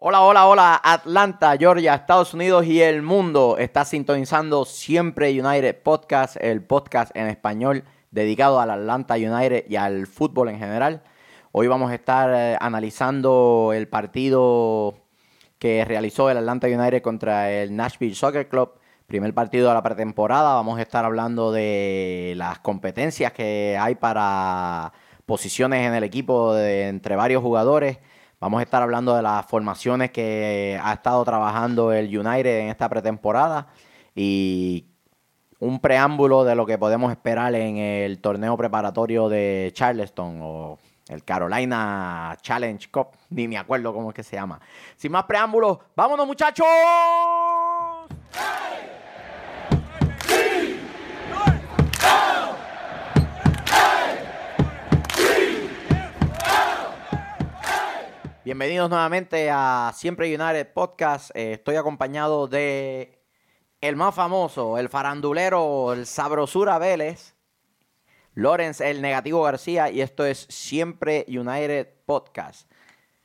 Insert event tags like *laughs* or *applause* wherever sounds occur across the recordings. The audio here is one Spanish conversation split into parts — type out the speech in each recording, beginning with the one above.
Hola, hola, hola, Atlanta, Georgia, Estados Unidos y el mundo. Está sintonizando Siempre United Podcast, el podcast en español dedicado al Atlanta United y al fútbol en general. Hoy vamos a estar eh, analizando el partido que realizó el Atlanta United contra el Nashville Soccer Club. Primer partido de la pretemporada. Vamos a estar hablando de las competencias que hay para posiciones en el equipo de, entre varios jugadores. Vamos a estar hablando de las formaciones que ha estado trabajando el United en esta pretemporada y un preámbulo de lo que podemos esperar en el torneo preparatorio de Charleston o el Carolina Challenge Cup, ni me acuerdo cómo es que se llama. Sin más preámbulos, vámonos muchachos. Bienvenidos nuevamente a Siempre United Podcast. Eh, estoy acompañado de el más famoso, el farandulero, el sabrosura Vélez, Lorenz, el negativo García, y esto es Siempre United Podcast.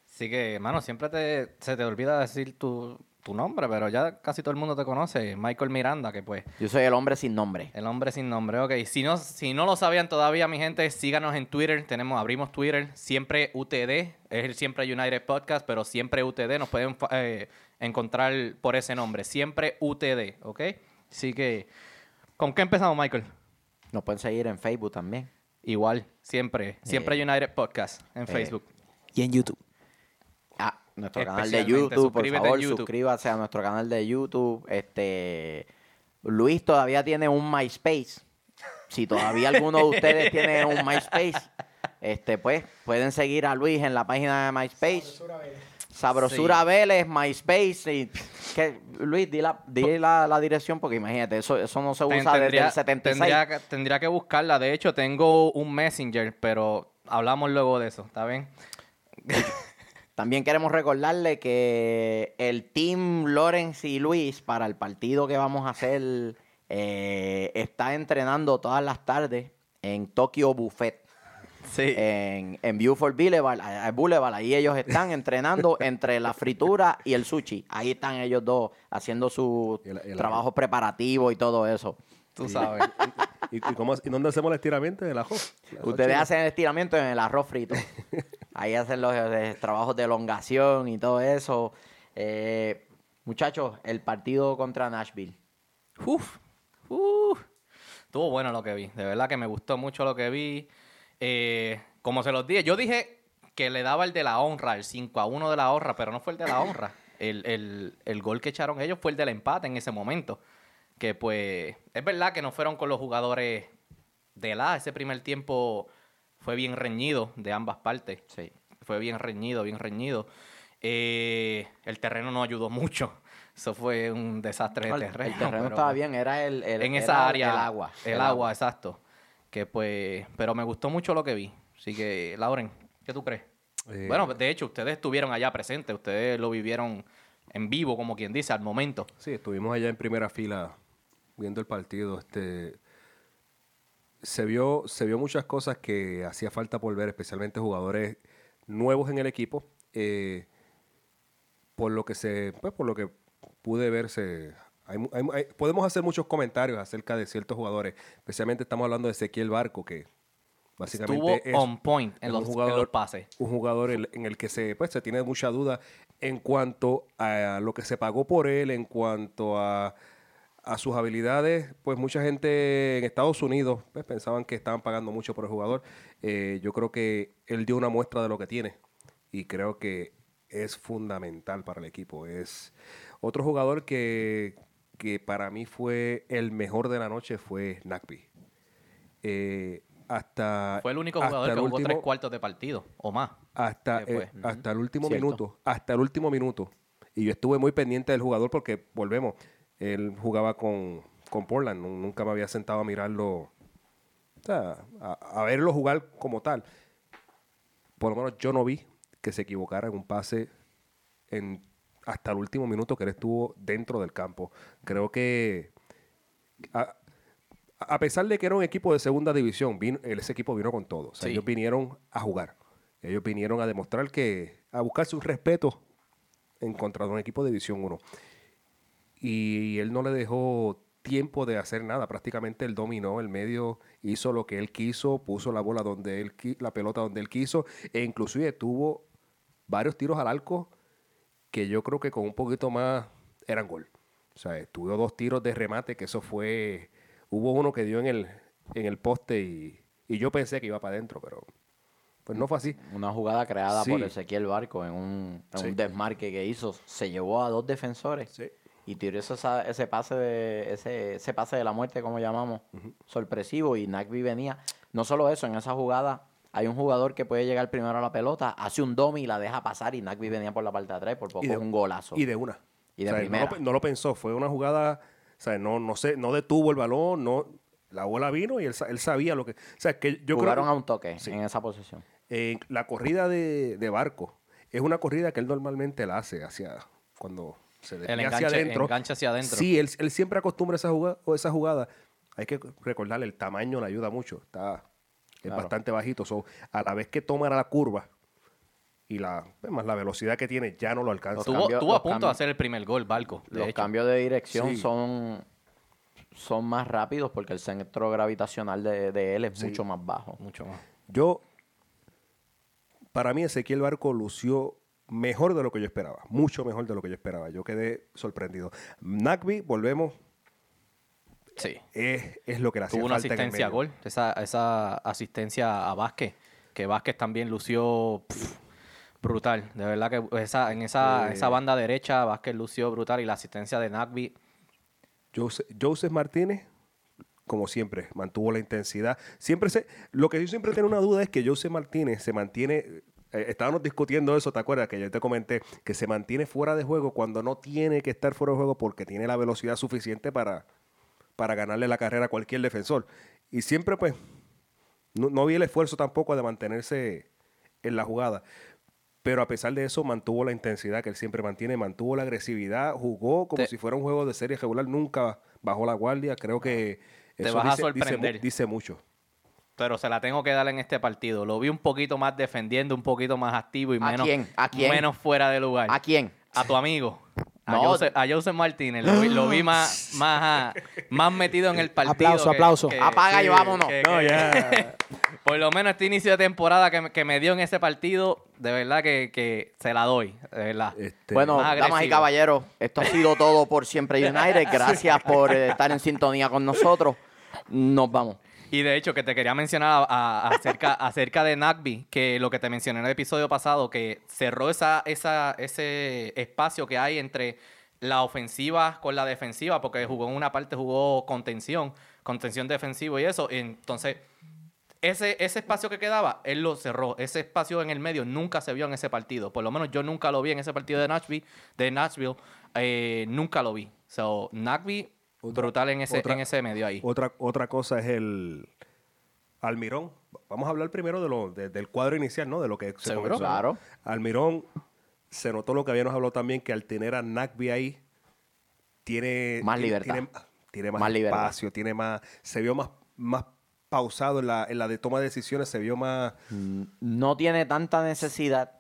Así que, hermano, siempre se te olvida decir tu, tu nombre, pero ya casi todo el mundo te conoce. Michael Miranda, que pues. Yo soy el hombre sin nombre. El hombre sin nombre, ok. Si no, si no lo sabían todavía, mi gente, síganos en Twitter. Tenemos, abrimos Twitter, siempre UTD. Es el Siempre United Podcast, pero siempre UTD. Nos pueden eh, encontrar por ese nombre. Siempre UTD, ok. Así que, ¿con qué empezamos, Michael? Nos pueden seguir en Facebook también. Igual, siempre. Siempre United Podcast en Facebook. Y en YouTube. Nuestro canal de YouTube, por favor, YouTube. suscríbase a nuestro canal de YouTube. Este Luis todavía tiene un MySpace. Si todavía alguno de ustedes tiene un *laughs* MySpace, este pues pueden seguir a Luis en la página de MySpace. Sabrosura Sí. Vélez, MySpace. Y, que, Luis, di, la, di la, la dirección porque imagínate, eso, eso no se usa desde tendría, el 76. Tendría que, tendría que buscarla. De hecho, tengo un Messenger, pero hablamos luego de eso, ¿está bien? También queremos recordarle que el team Lorenz y Luis para el partido que vamos a hacer eh, está entrenando todas las tardes en Tokyo Buffet. Sí. En, en Beaufort Boulevard, Boulevard, ahí ellos están *laughs* entrenando entre la fritura y el sushi. Ahí están ellos dos haciendo su Y el- y el- trabajo preparativo y todo eso. Tú sabes. *laughs* ¿Y, y cómo, ¿Y dónde hacemos el estiramiento? ¿En el ajo? Ustedes hacen el estiramiento en el arroz frito. *laughs* Ahí hacen los eh, trabajos de elongación y todo eso. Eh, muchachos, el partido contra Nashville. Uf, uf. Estuvo bueno lo que vi. De verdad que me gustó mucho lo que vi. Eh, como se los dije, yo dije que le daba el de la honra, el 5 a 1 de la honra, pero no fue el de la honra. El, el- el gol que echaron ellos fue el del empate en ese momento. Que pues, es verdad que no fueron con los jugadores de la. Ese primer tiempo fue bien reñido de ambas partes. Sí. Fue bien reñido, bien reñido. Eh, el terreno no ayudó mucho. *laughs* Eso fue un desastre de El, el terreno. terreno estaba bien, era el, el- en era esa área. el agua. El, agua, exacto. Que pues, pero me gustó mucho lo que vi. Así que, Lauren, ¿qué tú crees? Eh, Bueno, de hecho, ustedes estuvieron allá presentes, ustedes lo vivieron en vivo, como quien dice, al momento. Sí, estuvimos allá en primera fila viendo el partido. Este, se, vio, se vio muchas cosas que hacía falta por ver, especialmente jugadores nuevos en el equipo. eh, por lo que se, pues, por lo que pude verse, hay podemos hacer muchos comentarios acerca de ciertos jugadores. Especialmente estamos hablando de Ezequiel Barco, que básicamente Estuvo es on point en los, un en los pases. un jugador en, en el que se, pues, se tiene mucha duda en cuanto a lo que se pagó por él, en cuanto a, a sus habilidades. Pues mucha gente en Estados Unidos pues, pensaban que estaban pagando mucho por el jugador. Eh, yo creo que él dio una muestra de lo que tiene y creo que es fundamental para el equipo. Es otro jugador que, que para mí fue el mejor de la noche fue Nagby. Eh, hasta Fue el único jugador el que jugó tres cuartos de partido o más. hasta, eh, hasta el último Cierto. minuto, hasta el último minuto. Y yo estuve muy pendiente del jugador porque, volvemos, él jugaba con, con Portland, nu- nunca me había sentado a mirarlo, o sea, a, a verlo jugar como tal. Por lo menos yo no vi que se equivocara en un pase en, hasta el último minuto que él estuvo dentro del campo. Creo que a, a pesar de que era un equipo de segunda división, vino, ese equipo vino con todo. O sea, Sí. ellos vinieron a jugar. Ellos vinieron a demostrar que, a buscar su respeto en contra de un equipo de División 1. Y él no le dejó tiempo de hacer nada. Prácticamente él dominó el medio, hizo lo que él quiso, puso la bola donde él la pelota donde él quiso, e inclusive tuvo varios tiros al arco que yo creo que con un poquito más eran gol. O sea, tuvo dos tiros de remate, que eso fue. Hubo uno que dio en el, en el poste y, y yo pensé que iba para adentro, pero pues no fue así. Una jugada creada Sí. por Ezequiel Barco en un, en Sí. un desmarque que hizo. Se llevó a dos defensores Sí. Y tiró esa- ese pase de ese, ese pase de la muerte, como llamamos, sorpresivo. Y Nagby venía. No solo eso, en esa jugada hay un jugador que puede llegar primero a la pelota, hace un domi y la deja pasar. Y Nagby venía por la parte de atrás, por poco de- es un golazo. Y de una. Y de O sea, primera. No lo, pe- no lo pensó, fue una jugada, o sea, no, no, sé, no detuvo el balón, no, la bola vino y él, él sabía lo que... O sea, que yo Jugaron creo a un toque Sí. en esa posición. eh, la corrida de, de Barco es una corrida que él normalmente la hace hacia cuando se desvía hacia enganche- adentro. enganche hacia adentro. Sí, él, él siempre acostumbra esa jugada, o esa jugada. Hay que recordarle, el tamaño le ayuda mucho. Está es Claro. bastante bajito. So, a la vez que toma la curva y la, pues, más la velocidad que tiene, ya no lo alcanza. Los Tuvo, cambios- tuvo a punto de hacer el primer gol, Barco. de Los hecho. cambios de dirección Sí. son, son más rápidos porque el centro gravitacional de, de él es Sí. mucho más bajo. Mucho más. Yo, para mí, Ezequiel Barco lució mejor de lo que yo esperaba. Mucho mejor de lo que yo esperaba. Yo quedé sorprendido. Nagby, volvemos, Sí. es, es lo que le hacía Tuvo una falta asistencia a gol. Esa, esa asistencia a Vázquez. Que Vázquez también lució brutal. De verdad que esa, en esa, Eh. esa banda derecha Vázquez lució brutal. Y la asistencia de Nagby. Jose- Joseph Martínez, como siempre, mantuvo la intensidad. Siempre se, lo que yo siempre tengo una duda es que Joseph Martínez se mantiene. Eh, estábamos discutiendo eso, ¿te acuerdas? Que yo te comenté que se mantiene fuera de juego cuando no tiene que estar fuera de juego porque tiene la velocidad suficiente para, para ganarle la carrera a cualquier defensor. Y siempre, pues, no, no vi el esfuerzo tampoco de mantenerse en la jugada. Pero a pesar de eso, mantuvo la intensidad que él siempre mantiene, mantuvo la agresividad, jugó como Te- si fuera un juego de serie regular, nunca bajó la guardia. Creo que Te eso vas a dice sorprender. dice mucho. Pero se la tengo que dar en este partido. Lo vi un poquito más defendiendo, un poquito más activo y ¿A menos, quién? ¿A quién? menos fuera de lugar. ¿A quién? A tu amigo. A, No. Joseph, a Joseph Martínez. Lo vi, lo vi más, más, ah, más metido en el partido. Aplauso, que- aplauso. que- Apaga y vámonos. que- No, que- ya. *laughs* Por lo menos este inicio de temporada que, me- que me dio en ese partido, de verdad que, que se la doy. De verdad. Este, Bueno, damas y caballeros, esto ha sido todo por Siempre United. *laughs* Gracias por estar en sintonía con nosotros. Nos vamos. Y de hecho, que te quería mencionar *laughs* acerca de Nagby, que lo que te mencioné en el episodio pasado, que cerró esa, esa, ese espacio que hay entre la ofensiva con la defensiva, porque jugó en una parte, jugó contención, contención defensivo y eso. Entonces, ese, ese espacio que quedaba, él lo cerró. Ese espacio en el medio nunca se vio en ese partido. Por lo menos yo nunca lo vi en ese partido de Nashville. De Nashville eh, nunca lo vi. So, Nagby, brutal en ese, otra- en ese medio ahí. Otra, otra cosa es el Almirón. Vamos a hablar primero de lo, de- del cuadro inicial, ¿no? De lo que se comenzó, ¿no? Claro. Almirón, se notó lo que habíamos hablado también, que al tener a Nagby ahí, tiene... Más libertad. Tiene, tiene más, Más libertad. espacio, tiene más... Se vio más, más pausado en la, en la de toma de decisiones, se vio más... No tiene tanta necesidad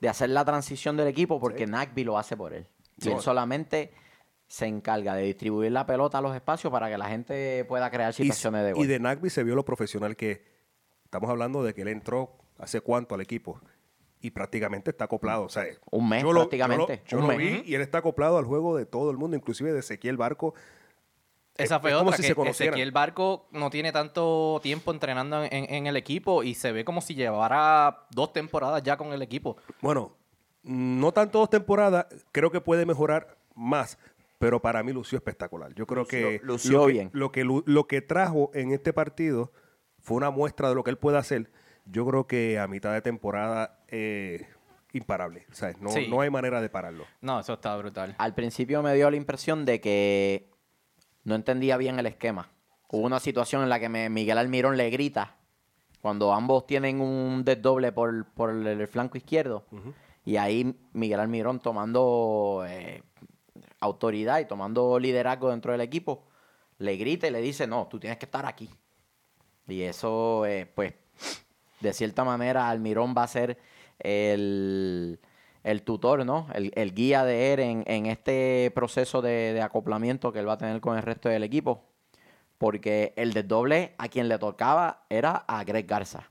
de hacer la transición del equipo porque Nagby lo hace por él. Y Sí. él solamente se encarga de distribuir la pelota a los espacios para que la gente pueda crear Y, situaciones de gol. y de Nagby se vio lo profesional que... Estamos hablando de que él entró hace cuánto al equipo y prácticamente está acoplado. O sea, Un mes yo lo- prácticamente, Yo lo, un lo mes. vi y él está acoplado al juego de todo el mundo, inclusive de Ezequiel Barco. Esa Es- fue es como otra, si que se conocieran. Ezequiel Barco no tiene tanto tiempo entrenando en, en- en el equipo y se ve como si llevara dos temporadas ya con el equipo. Bueno, no tanto dos temporadas, creo que puede mejorar más, pero para mí lució espectacular. Yo creo que, lució lo que bien. Lo que, lo que trajo en este partido fue una muestra de lo que él puede hacer. Yo creo que a mitad de temporada eh, imparable. O sea, no, Sí. no hay manera de pararlo. No, eso está brutal. Al principio me dio la impresión de que no entendía bien el esquema. Hubo una situación en la que me- Miguel Almirón le grita cuando ambos tienen un desdoble por, por el, el flanco izquierdo. Y ahí Miguel Almirón tomando eh, autoridad y tomando liderazgo dentro del equipo, le grita y le dice, no, tú tienes que estar aquí. Y eso, eh, pues, de cierta manera, Almirón va a ser el, el tutor, ¿no? El, el guía de él en, en este proceso de, de acoplamiento que él va a tener con el resto del equipo. Porque el desdoble a quien le tocaba era a Greg Garza.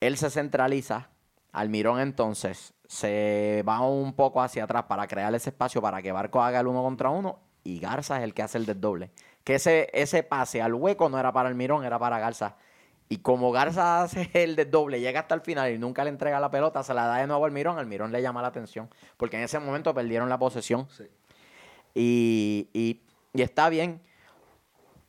Él se centraliza, Almirón entonces se va un poco hacia atrás para crear ese espacio para que Barco haga el uno contra uno y Garza es el que hace el desdoble. Que ese, ese pase al hueco no era para Almirón, era para Garza. Y como Garza hace el desdoble, llega hasta el final y nunca le entrega la pelota, se la da de nuevo al Almirón, Almirón le llama la atención. Porque en ese momento perdieron la posesión. Sí. Y, y- y está bien.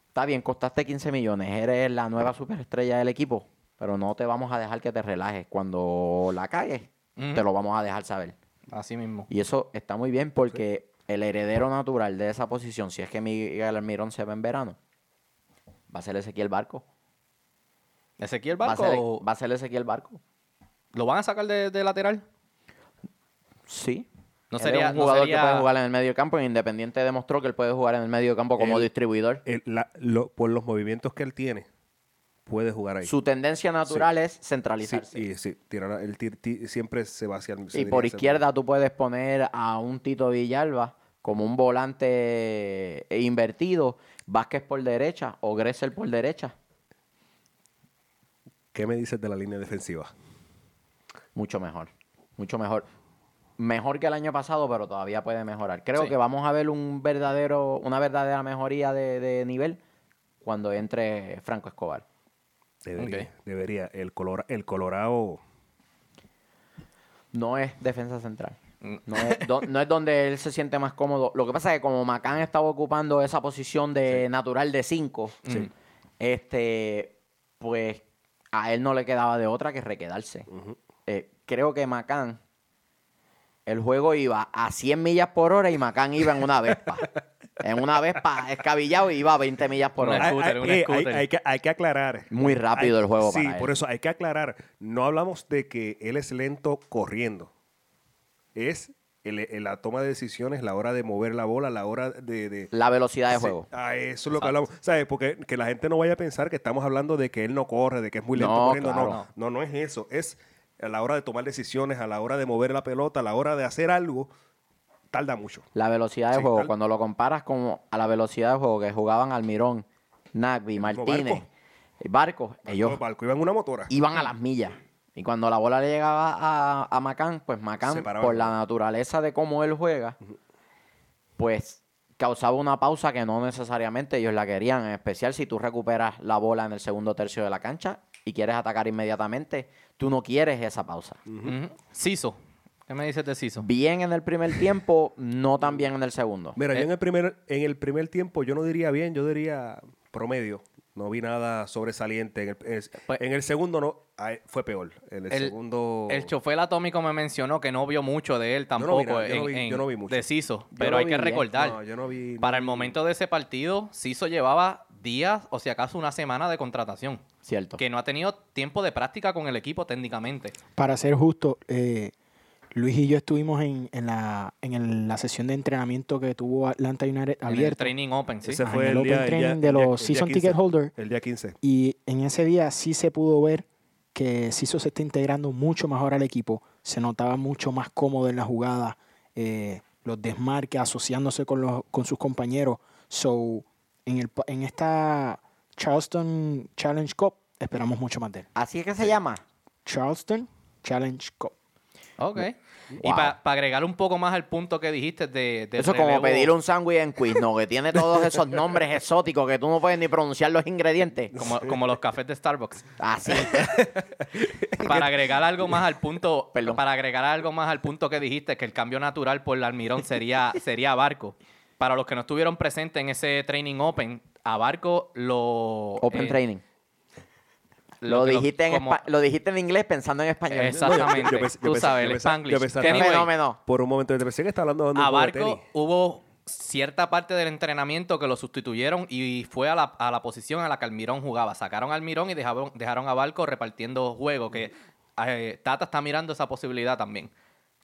Está bien, costaste 15 millones. Eres la nueva superestrella del equipo. Pero no te vamos a dejar que te relajes. Cuando la cagues, Te lo vamos a dejar saber. Así mismo. Y eso está muy bien porque el heredero natural de esa posición, si es que Miguel Almirón se va en verano, va a ser Ezequiel Barco. Ezequiel Va a Barco, ser, o- va a ser Ezequiel Barco. ¿lo van a sacar de, de lateral? Sí. No Él sería- es un no jugador sería- que puede jugar en el medio campo. y Independiente demostró que él puede jugar en el medio campo como distribuidor. El- la- lo- por los movimientos que él tiene, puede jugar ahí. Su tendencia natural es Sí, centralizarse. y sí, tirar- él ti- ti- siempre se va hacia el Y por el- izquierda tú puedes poner a un Tito Villalba como un volante invertido, Vázquez por derecha o Gressel por derecha. ¿Qué me dices de la línea defensiva? Mucho mejor, mucho mejor. Mejor que el año pasado, pero todavía puede mejorar. Creo Sí. que vamos a ver un verdadero, una verdadera mejoría de, de nivel cuando entre Franco Escobar. Debería. Debería. El, colora- el Colorado. No es defensa central. Mm. No es, do- no es donde él se siente más cómodo. Lo que pasa es que como Macán estaba ocupando esa posición de natural de 5, Sí. este, pues a él no le quedaba de otra que requedarse. Eh, creo que Macán, el juego iba a 100 millas por hora y Macán iba en una Vespa. *laughs* en una Vespa escabillado y iba a 20 millas por hora. Hay, scooter, hay- un hay- scooter. hay que, hay que aclarar. Muy rápido Hay- el juego Sí, para él. por eso hay que aclarar. No hablamos de que él es lento corriendo. Es el- el- la toma de decisiones, la hora de mover la bola, la hora de... de- La velocidad de Sí, juego. ah, eso es lo que hablamos. ¿Sabes? Porque que la gente no vaya a pensar que estamos hablando de que él no corre, de que es muy lento No, corriendo. claro. No, no, no es eso. Es a la hora de tomar decisiones, a la hora de mover la pelota, a la hora de hacer algo, tarda mucho. La velocidad de Sí, juego, tal- cuando lo comparas con a la velocidad de juego que jugaban Almirón, Nagby, Martínez, Barco. ellos iban en una motora. iban a las millas. Y cuando la bola le llegaba a, a Macán, pues Macán, por la naturaleza de cómo él juega, pues causaba una pausa que no necesariamente ellos la querían, en especial si tú recuperas la bola en el segundo tercio de la cancha y quieres atacar inmediatamente, tú no quieres esa pausa. Ciso. ¿Qué me dices de? Bien en el primer tiempo, no tan bien en el segundo. Mira, Eh. yo en el, primer, en el primer tiempo yo no diría bien, yo diría promedio. No vi nada sobresaliente. En el, en el- Pues- en el segundo no, fue peor. En el, El- segundo... El chofer atómico me mencionó que no vio mucho de él Yo no tampoco vi nada, yo no vi- en- yo no vi mucho. de Ciso. Yo Pero hay vi que recordar, No, yo no vi... para el momento de ese partido, Ciso llevaba días o si acaso una semana de contratación. Cierto. Que no ha tenido tiempo de práctica con el equipo técnicamente. Para ser justo, eh, Luis y yo estuvimos en, en la, en el- la sesión de entrenamiento que tuvo Atlanta United En el. Training Open, sí. Ese fue en el el Open día, el Training día- de los día Season 15. Ticket Holder. El día 15. Y en ese día sí se pudo ver que Ciso se está integrando mucho mejor al equipo. Se notaba mucho más cómodo en la jugada. eh, los desmarques, asociándose con, los, con sus compañeros. So, en, el, en esta Charleston Challenge Cup esperamos mucho más de él. Así es que se llama. Charleston Challenge Cup. Ok. Y para agregar un poco más al punto que dijiste de, del Eso es como pedir un sándwich en Quizno, que tiene todos esos nombres exóticos que tú no puedes ni pronunciar los ingredientes. Como, como los cafés de Starbucks. Así. *laughs* Para agregar algo más al punto, Perdón. para agregar algo más al punto que dijiste, que el cambio natural por el Almirón sería, *laughs* sería Barco. Para los que no estuvieron presentes en ese training open, a Barco lo... Open eh, training. Lo, dijiste en como- lo dijiste en inglés pensando en español. Exactamente. Yo pensé- yo Tú sabes, el Spanglish. Qué Anyway, fenómeno. Por un momento te pensé que estaba hablando de un a de Barco tenis. hubo cierta parte del entrenamiento que lo sustituyeron y fue a la, a la posición a la que Almirón jugaba. Sacaron a Almirón y dejaron, dejaron a Barco repartiendo juego, que eh, Tata está mirando esa posibilidad también.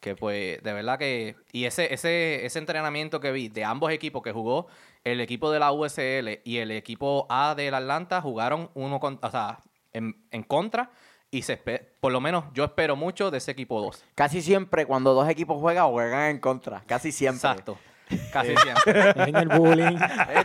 Que pues, de verdad que... Y ese, ese, ese entrenamiento que vi de ambos equipos que jugó, el equipo de la USL y el equipo A del Atlanta jugaron uno con, o sea, en, en contra Y se por lo menos yo espero mucho de ese equipo 2. Casi siempre cuando dos equipos juegan, juegan en contra. Casi siempre. Exacto. Casi siempre. Dejen el bullying.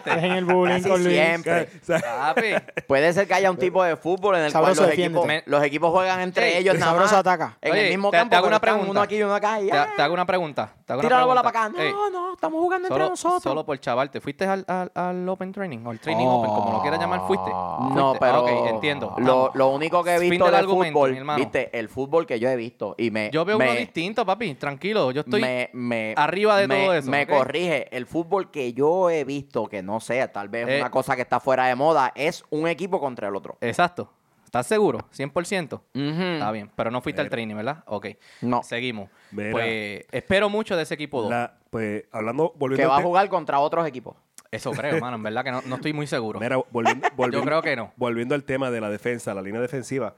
Dejen el bullying Casi con Luis. siempre. Papi. Puede ser que haya un tipo de fútbol en el Sabroso, cual los equipos, los equipos juegan entre Sí, ellos el nada sabroso más. ataca. En Oye, el mismo te- te campo, hago pero una están pregunta. uno aquí y uno acá. y Te, hago una pregunta. Te hago una Tira la bola pregunta. para acá. No, Ey, no, estamos jugando entre Solo, nosotros. solo por chaval, ¿te fuiste al, al, al Open Training o al Training Oh. Open, como lo quieras llamar, fuiste? No, Fuiste. pero Ah, ok, entiendo. Lo, Vamos. lo único que he Fin visto del de argumento, fútbol, hermano. viste, el fútbol que yo he visto y me Yo veo me, uno distinto, papi, tranquilo. Yo estoy me- me- arriba de me- todo eso, Me ¿ok? Corrige, el fútbol que yo he visto, que no sé, tal vez Eh. una cosa que está fuera de moda, es un equipo contra el otro. Exacto. ¿Estás seguro? 100%. Ujú. Está bien, pero no fuiste al training, ¿verdad? Ok. No. Seguimos. Mira. Pues espero mucho de ese equipo 2. La- pues hablando, volviendo Que va a jugar contra otros equipos. Eso creo, *laughs* mano. En verdad que no, no estoy muy seguro. Mira, volviendo, *laughs* volviendo- creo que no. Volviendo al tema de la defensa, la línea defensiva,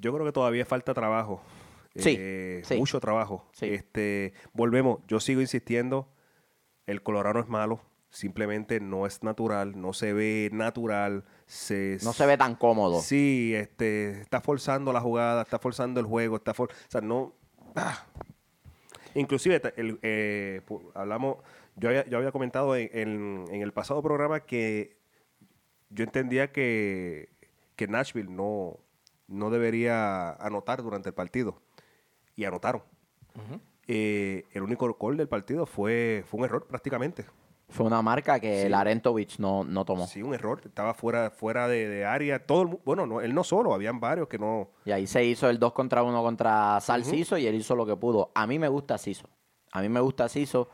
yo creo que todavía falta trabajo. Sí, Eh, sí. Mucho trabajo. Sí. Este, volvemos, yo sigo insistiendo, el Colorado es malo, simplemente no es natural, no se ve natural. Se, No se ve tan cómodo. Sí, este, está forzando la jugada, está forzando el juego, está for- o sea, no... ah. Inclusive, el, eh, hablamos, yo había, yo había comentado en, en- en el pasado programa que yo entendía que, que Nashville no, no debería anotar durante el partido. Y anotaron. Eh, el único gol del partido fue, fue un error prácticamente. Fue una marca que Sí. Larentovich no, no tomó. Sí, un error. Estaba fuera, fuera de, de área. Todo el bueno, no, él no solo, habían varios que no. Y ahí se hizo el 2 contra 1 contra Sal Siso y él hizo lo que pudo. A mí me gusta Siso. A mí me gusta Siso.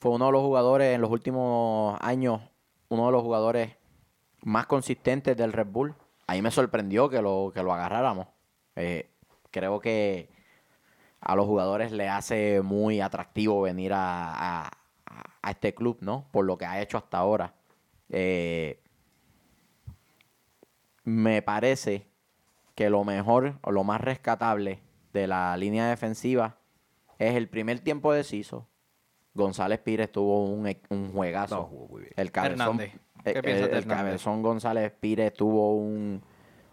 Fue uno de los jugadores en los últimos años, uno de los jugadores más consistentes del Red Bull. A mí me sorprendió que lo, que lo agarráramos. Eh, creo que a los jugadores le hace muy atractivo venir a, a- a este club, ¿no? Por lo que ha hecho hasta ahora. Eh, me parece que lo mejor o lo más rescatable de la línea defensiva es el primer tiempo de Ciso. González Pires tuvo un, e- un juegazo. No, jugó muy bien. El cabezón, eh, ¿Qué piensas el- cabezón González Pires tuvo un,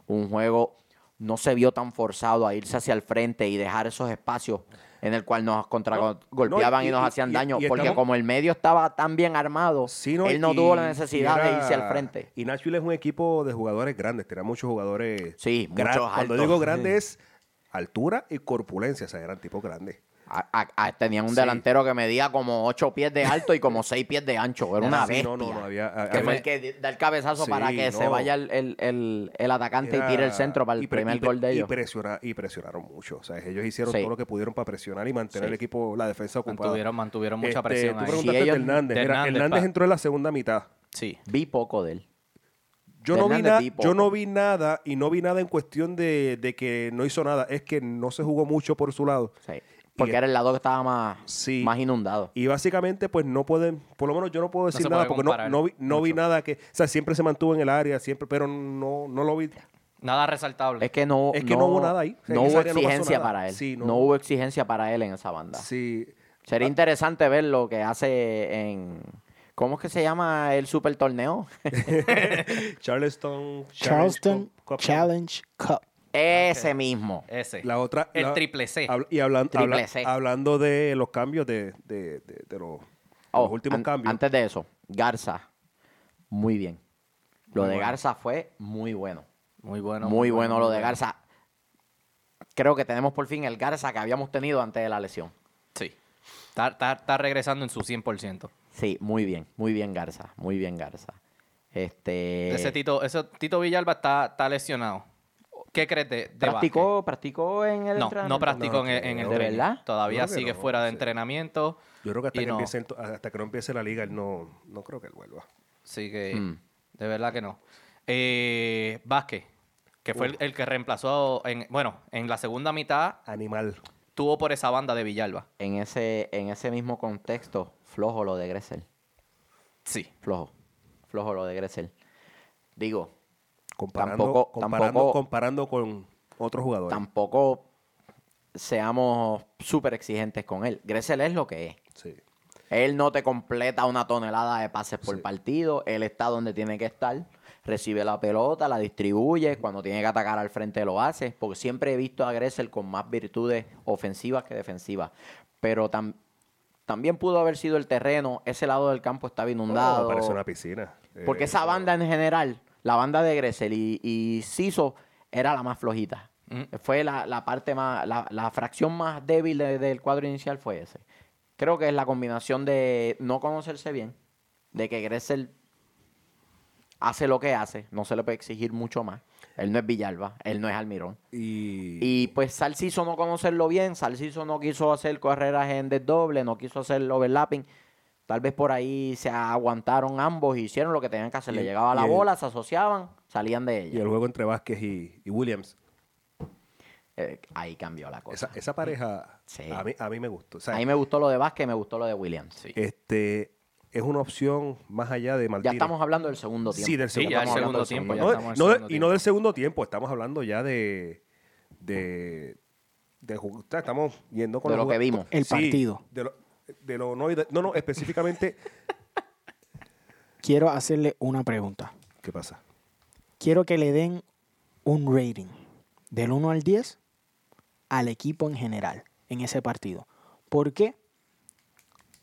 un juego, no se vio tan forzado a irse hacia el frente y dejar esos espacios en el cual nos contra No, y, y- nos hacían y- daño, y porque estamos- como el medio estaba tan bien armado, Sí, no, él no tuvo la necesidad de irse al frente. Y Nashville es un equipo de jugadores grandes, tenía muchos jugadores. Sí, gran- muchos Cuando altos. digo *laughs* grandes, altura y corpulencia, o sea, eran tipos grandes. A- a- a- tenían un Sí. delantero que medía como 8 pies de alto y como 6 pies de ancho. Era *laughs* una bestia. no, no, no, había- que había- fue el que da el cabezazo Sí, para que se vaya el, el- el- el atacante Era- y tire el centro para el pre- primer y gol de ellos. Y, presiona- y presionaron mucho. O sea, ellos hicieron Sí. todo lo que pudieron para presionar y mantener Sí. el equipo, la defensa ocupada. Mantuvieron, mantuvieron mucha Este, presión Tú preguntaste de Hernández. de Mira, Hernández, entró en la segunda mitad. Sí. Vi poco de él. Yo no, vi na- yo no vi nada y no vi nada en cuestión de, de que no hizo nada. Es que no se jugó mucho por su lado. Sí. Porque Y- era el lado que estaba más, Sí. más inundado. Y básicamente, pues no pueden, por lo menos yo no puedo decir nada porque no, no vi, no vi mucho. nada que, o sea, siempre se mantuvo en el área, siempre, pero no, no lo vi. Nada resaltable. Es que no, Es que no hubo nada ahí. O sea, no hubo exigencia para él. Sí, no. no. hubo exigencia para él en esa banda. Sí, Sería interesante ver lo que hace en... ¿Cómo es que se llama el super torneo? *laughs* Charleston, Charleston Cup- Cup- Challenge Cup. Ese mismo. Ese. La otra, El la- triple C. habl- y hablan- Triple habla- C. hablando de los cambios de, de, de- de los, de Oh, los últimos an- cambios. Antes de eso, Garza, muy bien. Lo Muy de bueno. Garza fue muy bueno. Muy bueno. muy bueno lo de bueno. Garza. Creo que tenemos por fin el Garza que habíamos tenido antes de la lesión. Sí. Está, está- está regresando en su 100%. Sí, muy bien, muy bien Garza, muy bien Garza. Este Ese Tito, ese Tito Villalba está, está lesionado. ¿Qué crees de, de practicó, practicó en el? No, entrenamiento. no practicó No, en, en el ¿De training. verdad? Todavía Yo creo que sigue no, fuera de sí. entrenamiento. Yo creo que hasta que, no. empiece, el- hasta que no empiece la liga, él no, no creo que él vuelva. Así que, Mm. de verdad que no. Eh, Vázquez, que fue el, el que reemplazó, en, bueno, en la segunda mitad Animal. tuvo por esa banda de Villalba. En ese en ese mismo contexto, flojo lo de Gressel. Sí. Flojo. Flojo lo de Gressel. Digo, Comparando, Tampoco- comparando, tampoco- comparando con otros jugadores. tampoco seamos súper exigentes con él. Gressel es lo que es. Sí. Él no te completa una tonelada de pases por Sí. partido. Él está donde tiene que estar. recibe la pelota, la distribuye, cuando tiene que atacar al frente lo hace, porque siempre he visto a Gressel con más virtudes ofensivas que defensivas. Pero tam- también pudo haber sido el terreno, ese lado del campo estaba inundado. Parece una piscina. Porque Eh, esa banda en general, la banda de Gressel y, y Siso, era la más flojita. Mm. Fue la, la parte más, la, la fracción más débil de- del cuadro inicial fue ese. Creo que es la combinación de no conocerse bien, de que Gressel hace lo que hace, no se le puede exigir mucho más. Él no es Villalba, él no es Almirón. Y, Y pues Salciso no conocerlo bien, Salciso no quiso hacer carreras en desdoble, no quiso hacer el overlapping. Tal vez por ahí se aguantaron ambos y hicieron lo que tenían que hacer. Le Y- llegaba y la el- bola, se asociaban, salían de y ella. el juego entre Vázquez y, y Williams. Eh, ahí cambió la cosa. Esa, esa pareja Sí. a, mí, a mí me gustó. O sea, A mí me gustó lo de Vázquez, me gustó lo de Williams. Sí. este, es una opción más allá de Ya Martínez. estamos hablando del segundo tiempo. Sí, del Sí, segundo ya hablando segundo del tiempo. Ya No, no segundo y no del segundo tiempo, estamos hablando ya de. de, de ju- o sea, estamos yendo con De lo que vimos. El Sí, partido. De lo, de lo no, y de- no, no, específicamente. Quiero hacerle una pregunta. ¿Qué pasa? Quiero que le den un rating del 1 al 10 al equipo en general en ese partido. ¿Por qué?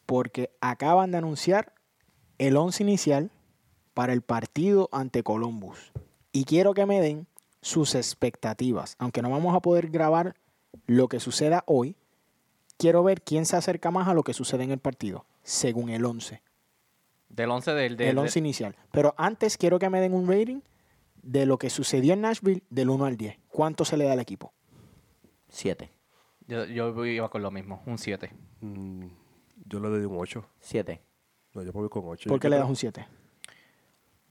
Porque acaban de anunciar el 11 inicial para el partido ante Columbus. Y quiero que me den sus expectativas. Aunque no vamos a poder grabar lo que suceda hoy, quiero ver quién se acerca más a lo que sucede en el partido, según el 11. Del 11 del... del- el 11 inicial. Pero antes quiero que me den un rating de lo que sucedió en Nashville del 1 al 10. ¿Cuánto se le da al equipo? Siete. yo, yo iba con lo mismo, un 7. Mm, yo le doy un 8. Siete. No, yo voy con 8. ¿Por qué le das un 7?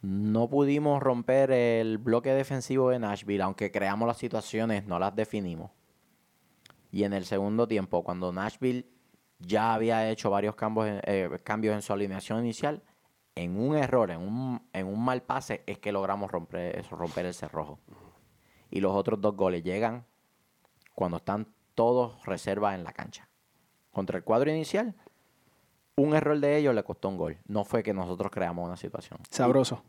No pudimos romper el bloque defensivo de Nashville, aunque creamos las situaciones, no las definimos. Y en el segundo tiempo, cuando Nashville ya había hecho varios cambios en, eh, cambios en su alineación inicial, en un error, en un, en un mal pase, es que logramos romper, romper el cerrojo. Y los otros dos goles llegan cuando están todos reservas en la cancha. Contra el cuadro inicial, un error de ellos le costó un gol. No fue que nosotros creamos una situación. Sabroso.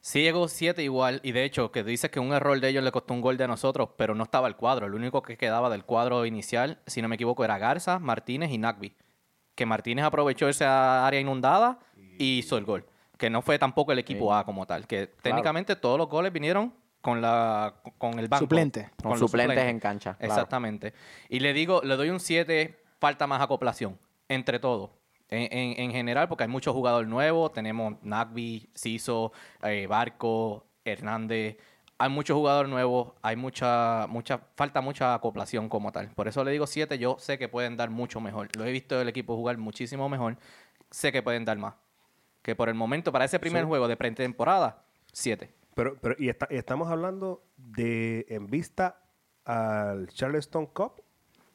Sí llegó 7 igual, y de hecho, que dices que un error de ellos le costó un gol de nosotros, pero no estaba el cuadro. El único que quedaba del cuadro inicial, si no me equivoco, era Garza, Martínez y Nagby. Que Martínez aprovechó esa área inundada y hizo el gol. Que no fue tampoco el equipo Sí. A como tal. Que técnicamente todos los goles vinieron con la con el banco. Suplente. Con los suplentes en cancha, claro. Exactamente. Y le digo, le doy un 7, falta más acoplación entre todos. En, en- en general, porque hay muchos jugadores nuevos. Tenemos Nagby, Ciso, eh, Barco, Hernández. Hay muchos jugadores nuevos. Hay mucha, mucha, falta mucha acoplación como tal. Por eso le digo 7. Yo sé que pueden dar mucho mejor. Lo he visto el equipo jugar muchísimo mejor. Sé que pueden dar más. Que por el momento, para ese primer Sí. juego de pretemporada, 7. Pero, pero y, está- y estamos hablando de en vista al Charleston Cup.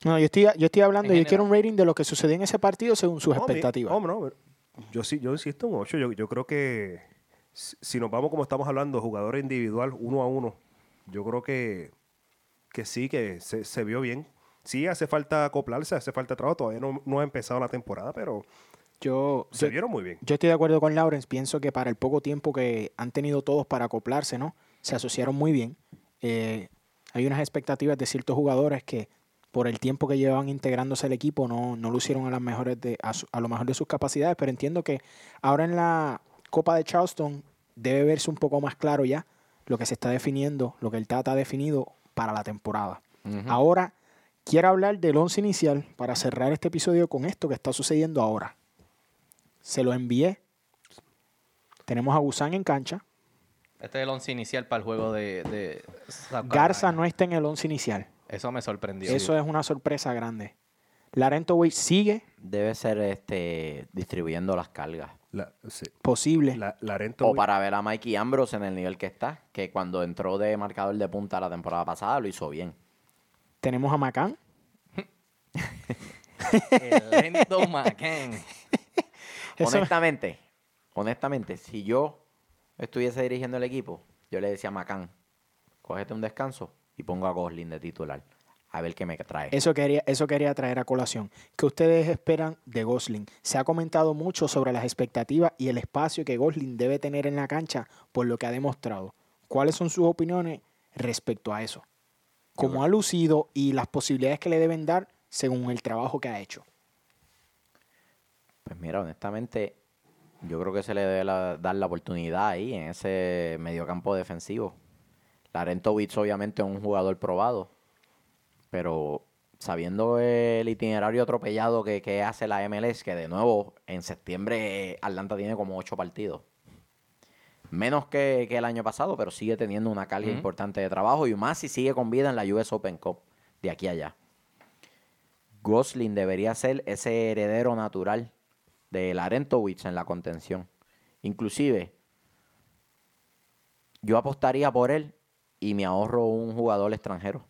No, yo estoy, yo estoy hablando, yo quiero un rating de lo que sucedió en ese partido según sus Oh, expectativas. oh, no, yo sí, yo insisto 8. Yo, yo creo que si si nos vamos como estamos hablando, jugador individual, uno a uno, yo creo que, que sí, que se, se vio bien. Sí, hace falta acoplarse, hace falta trabajo. Todavía no, no ha empezado la temporada, pero Yo, se yo, vieron muy bien. yo estoy de acuerdo con Lawrence. Pienso que para el poco tiempo que han tenido todos para acoplarse, ¿no? Se asociaron muy bien. Eh, hay unas expectativas de ciertos jugadores que por el tiempo que llevaban integrándose al equipo no, no lucieron a las mejores de, a, su- a lo mejor de sus capacidades, pero entiendo que ahora en la Copa de Charleston debe verse un poco más claro ya lo que se está definiendo, lo que el Tata ha definido para la temporada. Ahora quiero hablar del once inicial para cerrar este episodio con esto que está sucediendo ahora. Se lo envié. Tenemos a Gusán en cancha. Este es el 11 inicial para el juego de, de Garza no está en el once inicial. Eso me sorprendió. Eso es una sorpresa grande. Larento Way sigue Debe ser este distribuyendo las cargas. La, sí. posible. La, Larento, O para ver a Mikey Ambrose en el nivel que está, que cuando entró de marcador de punta la temporada pasada lo hizo bien. Tenemos a Macán. El lento. *laughs* Eso- Honestamente, honestamente, si yo estuviese dirigiendo el equipo, yo le decía a Macán, cógete un descanso y pongo a Goslin de titular. a ver qué me trae. Eso quería, eso quería traer a colación. ¿Qué ustedes esperan de Gosling? Se ha comentado mucho sobre las expectativas y el espacio que Gosling debe tener en la cancha por lo que ha demostrado. ¿Cuáles son sus opiniones respecto a eso? ¿Cómo ha lucido y las posibilidades que le deben dar según el trabajo que ha hecho? Pues mira, honestamente, yo creo que se le debe la- dar la oportunidad ahí en ese mediocampo defensivo. Larentovich obviamente es un jugador probado, pero sabiendo el itinerario atropellado que, que hace la MLS, que de nuevo en septiembre Atlanta tiene como ocho partidos. Menos que, que el año pasado, pero sigue teniendo una carga importante de trabajo y más si sigue con vida en la US Open Cup de aquí a allá. Gosling debería ser ese heredero natural de Larentowicz en la contención. Inclusive, yo apostaría por él y me ahorro un jugador extranjero.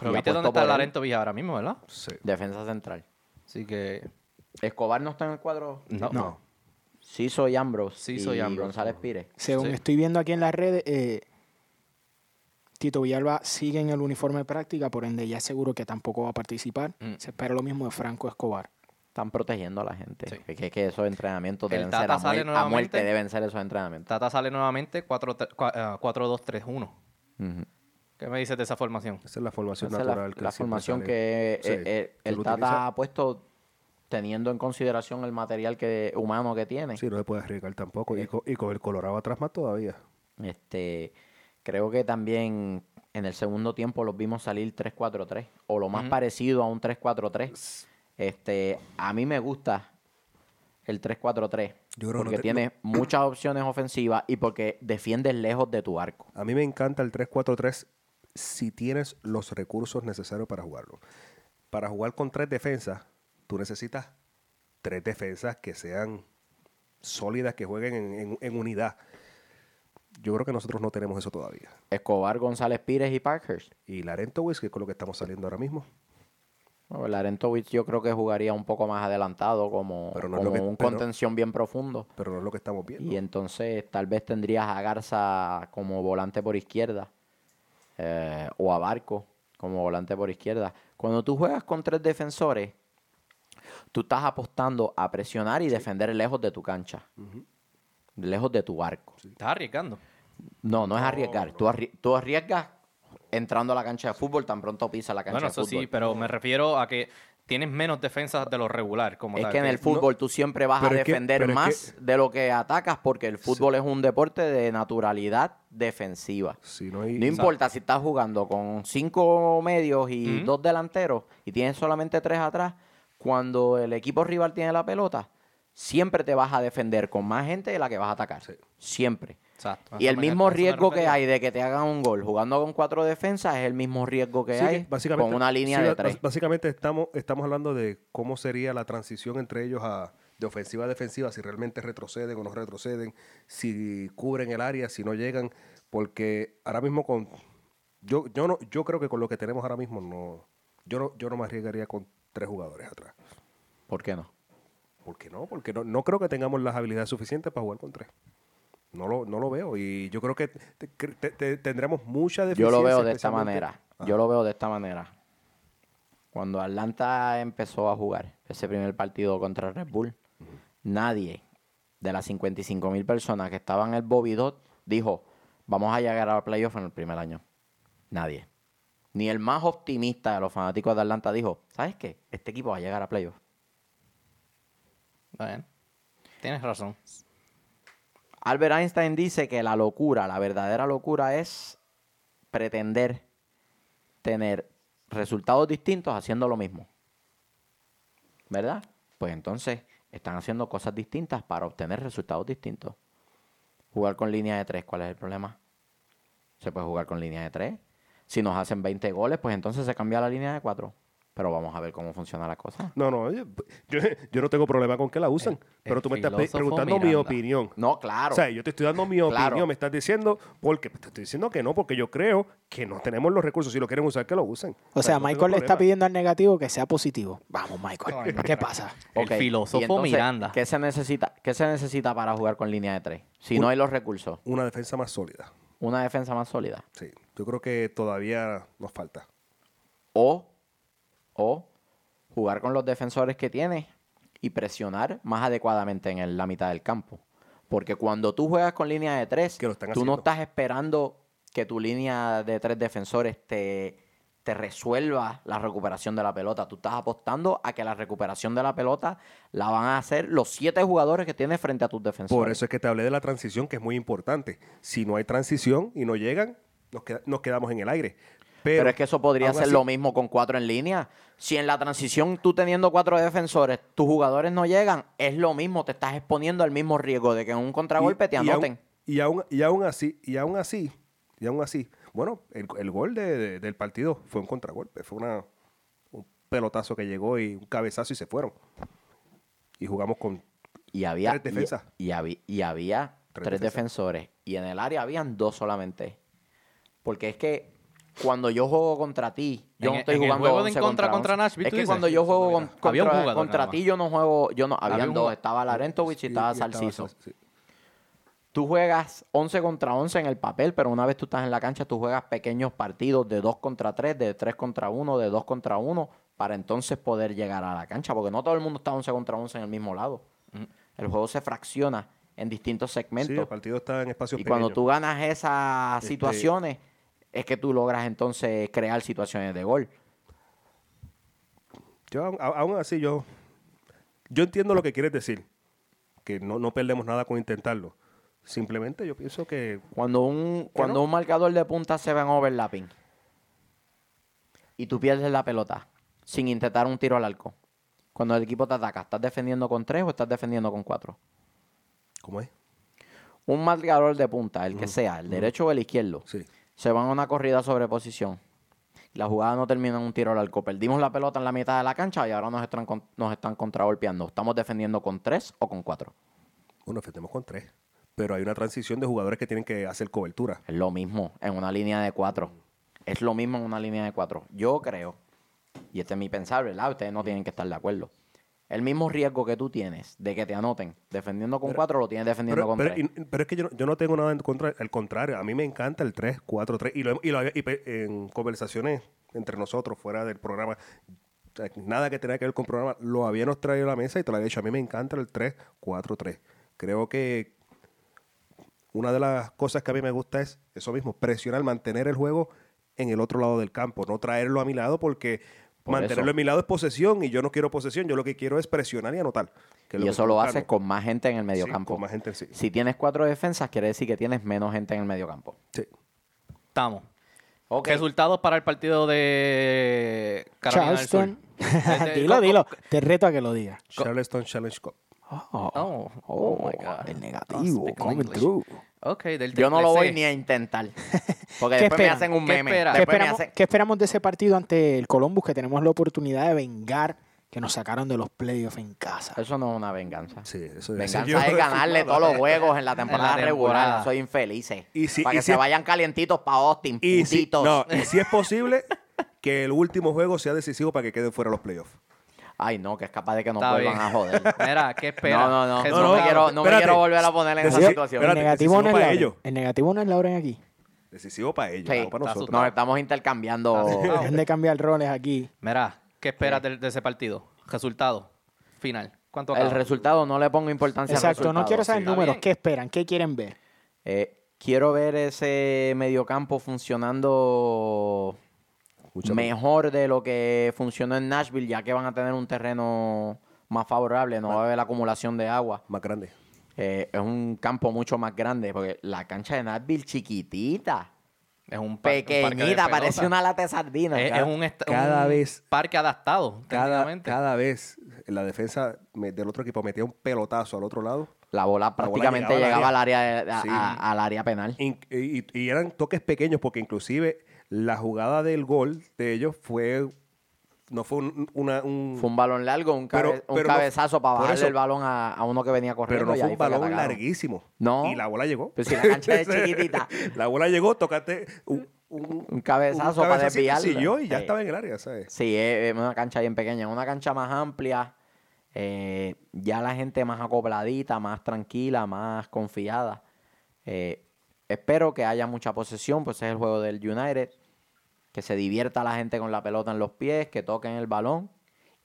Pero Y viste dónde está Larento Villa ahora mismo, ¿verdad? Sí. Defensa central. Así que. Escobar no está en el cuadro. No. No. Ciso y Ambrose. Ciso y y Ambrose. González Pires. Según Sí. estoy viendo aquí en las redes, eh, Tito Villalba sigue en el uniforme de práctica, por ende ya seguro que tampoco va a participar. Mm. Se espera lo mismo de Franco Escobar. Están protegiendo a la gente. Sí. Que, esos entrenamientos El deben Tata ser a, sale muer- a muerte. Deben ser esos entrenamientos. Tata sale nuevamente 4-2-3-1. ¿Qué me dices de esa formación? Esa es la formación Esa es la, natural. que la formación sale. que Sí, eh, eh, el Tata utiliza. ha puesto teniendo en consideración el material que, humano que tiene. Sí, no se puede arriesgar tampoco. Eh. Y, y con el Colorado atrás más todavía. Este, creo que también en el segundo tiempo los vimos salir 3-4-3 o lo más parecido a un 3-4-3. Este, a mí me gusta el 3-4-3 Yo creo no porque te- tiene *clears throat* muchas opciones ofensivas y porque defiendes lejos de tu arco. A mí me encanta el 3-4-3 si tienes los recursos necesarios para jugarlo. Para jugar con tres defensas, tú necesitas tres defensas que sean sólidas, que jueguen en, en- en unidad. Yo creo que nosotros no tenemos eso todavía. Escobar, González Pires y Parkhurst. Y Larentowicz, que es con lo que estamos saliendo ahora mismo. Bueno, Larentovich yo creo que jugaría un poco más adelantado como, Pero no es como que- un pero- contención bien profundo. Pero no es lo que estamos viendo. Y entonces tal vez tendrías a Garza como volante por izquierda eh, o a Barco como volante por izquierda. Cuando tú juegas con tres defensores, tú estás apostando a presionar y defender lejos de tu cancha, lejos de tu arco. Estás arriesgando. No, no es arriesgar. Tú, arri- tú arriesgas entrando a la cancha de fútbol tan pronto pisa la cancha Bueno, de eso fútbol. sí, pero me refiero a que tienes menos defensas de lo regular. Como Es tal, que en el fútbol tú siempre vas a pero es que- defender es más de lo que atacas porque el fútbol es un deporte de naturalidad defensiva. Si no hay- No importa si estás jugando con cinco medios y dos delanteros y tienes solamente tres atrás, cuando el equipo rival tiene la pelota, siempre te vas a defender con más gente de la que vas a atacar. Sí. Siempre. Exacto. Y el mismo riesgo que hay de que te hagan un gol jugando con cuatro defensas es el mismo riesgo que Sí, hay básicamente, con una línea sí, de tres. Básicamente estamos, estamos hablando de cómo sería la transición entre ellos a, de ofensiva a defensiva, si realmente retroceden o no retroceden, si cubren el área, si no llegan, porque ahora mismo con yo, yo no, yo creo que con lo que tenemos ahora mismo no, yo no, yo no me arriesgaría con tres jugadores atrás. ¿Por qué no? ¿Por qué no? Porque no, no creo que tengamos las habilidades suficientes para jugar con tres. No lo, no lo veo. Y yo creo que te- te- te- tendremos mucha Yo deficiencia. lo veo de esta manera. Ah. Yo lo veo de esta manera. Cuando Atlanta empezó a jugar ese primer partido contra Red Bull, nadie de las 55 mil personas que estaban en el Bobby Dot dijo, vamos a llegar a playoff en el primer año. Nadie. Ni el más optimista de los fanáticos de Atlanta dijo, ¿sabes qué? Este equipo va a llegar a playoff. Bueno, tienes razón. Albert Einstein dice que la locura, la verdadera locura es pretender tener resultados distintos haciendo lo mismo. ¿Verdad? Pues entonces están haciendo cosas distintas para obtener resultados distintos. Jugar con línea de tres, ¿cuál es el problema? Se puede jugar con línea de tres. Si nos hacen 20 goles, pues entonces se cambia la línea de cuatro. Pero vamos a ver cómo funciona la cosa. No, no, yo, *laughs* yo, no tengo problema con que la usen, pero el tú me estás preguntando mi opinión. No, claro. O sea, yo te estoy dando mi Claro. opinión, me estás diciendo, porque te estoy diciendo que no, porque yo creo que no tenemos los recursos. Si lo quieren usar, que lo usen. O sea, no Michael le está pidiendo al negativo que sea positivo. Vamos, Michael. ¿Qué pasa? El Ok, filósofo entonces, Miranda. ¿qué se, necesita, ¿Qué se necesita para jugar con línea de tres? Si Un- no hay los recursos. Una defensa más sólida. Una defensa más sólida. Sí, yo creo que todavía nos falta. O, o jugar con los defensores que tienes y presionar más adecuadamente en el- la mitad del campo. Porque cuando tú juegas con línea de tres, tú no estás esperando que tu línea de tres defensores te, te resuelva la recuperación de la pelota. Tú estás apostando a que la recuperación de la pelota la van a hacer los siete jugadores que tienes frente a tus defensores. Por eso es que te hablé de la transición, que es muy importante. Si no hay transición y no llegan, nos quedamos en el aire. Pero, Pero, es que eso podría ser así- lo mismo con cuatro en línea. Si en la transición tú teniendo cuatro defensores, tus jugadores no llegan, es lo mismo, te estás exponiendo al mismo riesgo de que en un contragolpe te y anoten. Y aún, y aún así, y aún así, y aún así, bueno, el, el gol de- de- del partido fue un contragolpe, fue una, un pelotazo que llegó y un cabezazo y se fueron. Y jugamos con Y había, Tres defensas. Y, y había, y había Tres tres, defensas. defensores. Y en el área habían dos solamente. Porque es que cuando yo juego contra ti, yo En no el- estoy en el jugando juego de 11 en contra contra contra 11. Nashville, Es ¿tú que dices? cuando yo juego con- contra, contra ti, yo no juego, yo no, Había habían dos, estaba Larentovich y, estaba Salciso. Sal- sí. Tú juegas 11 contra 11 en el papel, pero una vez tú estás en la cancha, tú juegas pequeños partidos de 2 contra 3, de 3 contra 1, de 2 contra 1, para entonces poder llegar a la cancha, porque no todo el mundo está 11 contra 11 en el mismo lado. El juego se fracciona en distintos Sí, segmentos. el partido está en espacios y cuando pequeños. tú ganas esas Este- situaciones, es que tú logras entonces crear situaciones de gol. Yo, aún- así, yo, yo entiendo lo que quieres decir, que no, no perdemos nada con intentarlo. Simplemente yo pienso que Cuando un, cuando no? un marcador de punta se va en overlapping y tú pierdes la pelota sin intentar un tiro al arco, cuando el equipo te ataca, ¿estás defendiendo con tres o estás defendiendo con cuatro? ¿Cómo es? Un marcador de punta, el que sea, el derecho o el izquierdo, Sí. Se van a una corrida sobre posición. La jugada no termina en un tiro al arco. Perdimos la pelota en la mitad de la cancha y ahora nos están, nos están contragolpeando. ¿Estamos defendiendo con tres o con cuatro? Bueno, defendemos con tres. Pero hay una transición de jugadores que tienen que hacer cobertura. Es lo mismo en una línea de cuatro. Es lo mismo en una línea de cuatro. Yo creo, y este es mi pensar, ¿verdad? Ustedes no tienen que estar de acuerdo. El mismo riesgo que tú tienes de que te anoten defendiendo con cuatro, lo tienes defendiendo Pero, con pero- tres. y- pero es que yo, no- yo no tengo nada en contra, al contrario, a mí me encanta el 3, 4, 3. Y, lo, y, lo- y en conversaciones entre nosotros, fuera del programa, nada que tenga que ver con el programa, lo habíamos traído a la mesa y te lo había dicho. A mí me encanta el 3, 4, 3. Creo que una de las cosas que a mí me gusta es eso mismo, presionar, mantener el juego en el otro lado del campo, no traerlo a mi lado porque Por mantenerlo eso. a mi lado es posesión y yo no quiero posesión, yo lo que quiero es presionar y anotar. que Y eso lo haces con más gente en el medio Sí, campo. con más gente, sí. Si tienes cuatro defensas, quiere decir que tienes menos gente en el medio campo. Sí. Estamos. Ok. Resultados para el partido de Carolina del Sur. Charleston. Este, *laughs* dilo, dilo. Te reto a que lo digas. Charleston Challenge Cup. Oh, Oh, oh my God. El Oh, negativo. coming through. Ok, del Yo no lo voy ni a intentar. *laughs* Porque ¿Qué después me hacen un ¿Qué meme. esperan? ¿Qué me esperamos, hacen- qué esperamos de ese partido ante el Columbus que tenemos la oportunidad de vengar que nos sacaron de los playoffs en casa? Eso no es una venganza. Sí, eso Venganza yo- es ganarle todos los juegos en la temporada temporada. regular. Soy infelices. Y si- para y que si se es- vayan calientitos para Austin. Y si, no, y si es *laughs* posible que el último juego sea decisivo para que queden fuera los playoffs. Ay, no, que es capaz de que nos Está vuelvan bien. a joder. *laughs* Mira, ¿qué espera? No, no, no. Jesús No, no me quiero, no me espérate. quiero volver a poner en esa situación. espérate, el negativo no es para Lauren. ellos. El negativo no es Lauren aquí. Decisivo para ellos, Sí, no para está nosotros. Nos estamos intercambiando. Dejen de cambiar roles aquí. Mira, ¿qué esperas de, de ese partido? Resultado final. ¿Cuánto El acaba? resultado no le pongo importancia al Exacto, no resultado. quiero saber números. bien. ¿Qué esperan? ¿Qué quieren ver? Eh, quiero ver ese mediocampo funcionando Mejor de lo que funcionó en Nashville, ya que van a tener un terreno más favorable, no va a haber acumulación de agua. Más grande. Eh, es un campo mucho más grande, porque la cancha de Nashville chiquitita, Es un, par- un parque de pequeñita, pelota. parece una lata de sardina. Es, es un, est- cada un vez- parque adaptado, Cada, técnicamente. cada vez la defensa me- del otro equipo metía un pelotazo al otro lado. La bola prácticamente llegaba al llegaba al área, de- a- Sí. a- al área penal. In- y, y eran toques pequeños porque inclusive la jugada del gol de ellos fue... No fue un, una, un- Fue un balón largo, un, cabe- Pero- un pero no- cabezazo para bajarle eso- el balón a, a uno que venía corriendo. pero no y fue ahí un balón larguísimo. No. Y la bola llegó. Pues si la cancha es *laughs* chiquitita. la bola llegó, tocaste un, cabezazo para desviarla. siguió y ya Sí. estaba en el área, ¿sabes? Sí, es, es una cancha bien pequeña, una cancha más amplia. eh, ya la gente más acopladita, más tranquila, más confiada. Eh, espero que haya mucha posesión, pues es el juego del United. Que se divierta la gente con la pelota en los pies, que toquen el balón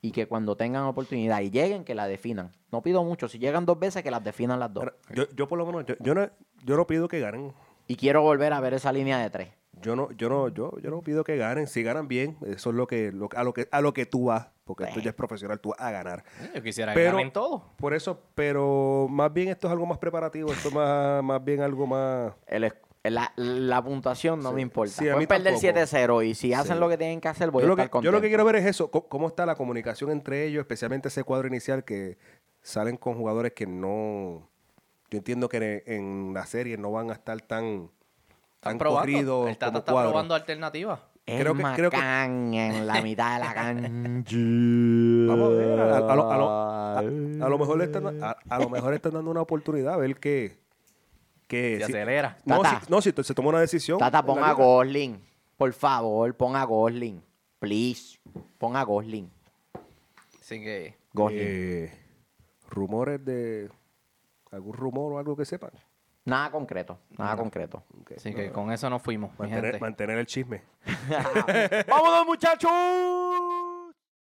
y que cuando tengan oportunidad y lleguen, que la definan. No pido mucho, si llegan dos veces, que las definan las dos. Yo, yo por lo menos, yo, yo no, yo no pido que ganen. Y quiero volver a ver esa línea de tres. Yo no, yo no, yo, yo no pido que ganen. Si ganan bien, eso es lo que, lo- a lo que, a lo que tú vas, porque tú ya es profesional, tú vas a ganar. Yo quisiera que Pero- ganen todo. Por eso, pero más bien esto es algo más preparativo, esto es más, más bien algo más. El la, la puntuación no Sí. me importa. Sí, a mí Pueden perder tampoco. 7-0 y si hacen Sí. lo que tienen que hacer, voy Yo a lo, que, estar contento. yo lo que quiero ver es eso, cómo, cómo está la comunicación entre ellos, especialmente ese cuadro inicial que salen con jugadores que no. Yo entiendo que en, en la serie no van a estar tan, tan corridos El Tata está cuadro. probando alternativas. Es creo que- creo que- en la mitad de la cancha. *laughs* Vamos a ver, a, a lo, a lo- a- a lo mejor le están, a, a lo mejor le están dando una oportunidad a ver que. Que Se si- acelera. no, Tata. si, no, si se toma una decisión. Tata, pon a. Gosling. Por favor, pon a Gosling. Please. Pon a Gosling. Así que Gosling. Eh, rumores de. ¿Algún rumor o algo que sepan? Nada concreto. Nada concreto. Ok. Así que con eso nos fuimos, mi Mantener, gente. mantener el chisme. *laughs* ¡Vámonos, muchachos!